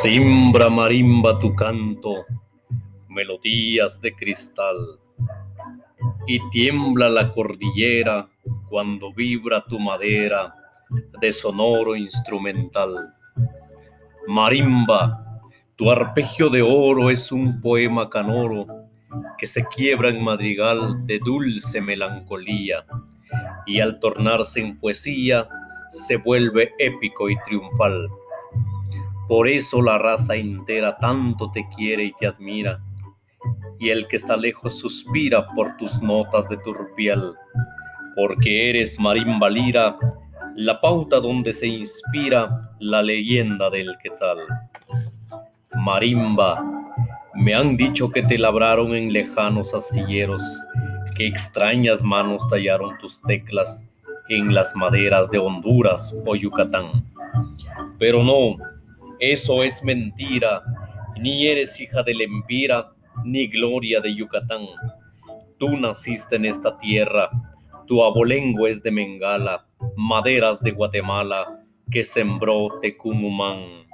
Simbra marimba tu canto, melodías de cristal, y tiembla la cordillera cuando vibra tu madera de sonoro instrumental. Marimba, tu arpegio de oro es un poema canoro que se quiebra en madrigal de dulce melancolía y al tornarse en poesía se vuelve épico y triunfal. Por eso la raza entera tanto te quiere y te admira, y el que está lejos suspira por tus notas de turpial, porque eres marimba lira, la pauta donde se inspira la leyenda del quetzal. Marimba, me han dicho que te labraron en lejanos astilleros, que extrañas manos tallaron tus teclas en las maderas de Honduras o Yucatán. Pero no, eso es mentira, ni eres hija de Lempira, ni gloria de Yucatán. Tú naciste en esta tierra, tu abolengo es de Mengala, maderas de Guatemala, que sembró Tecumumán.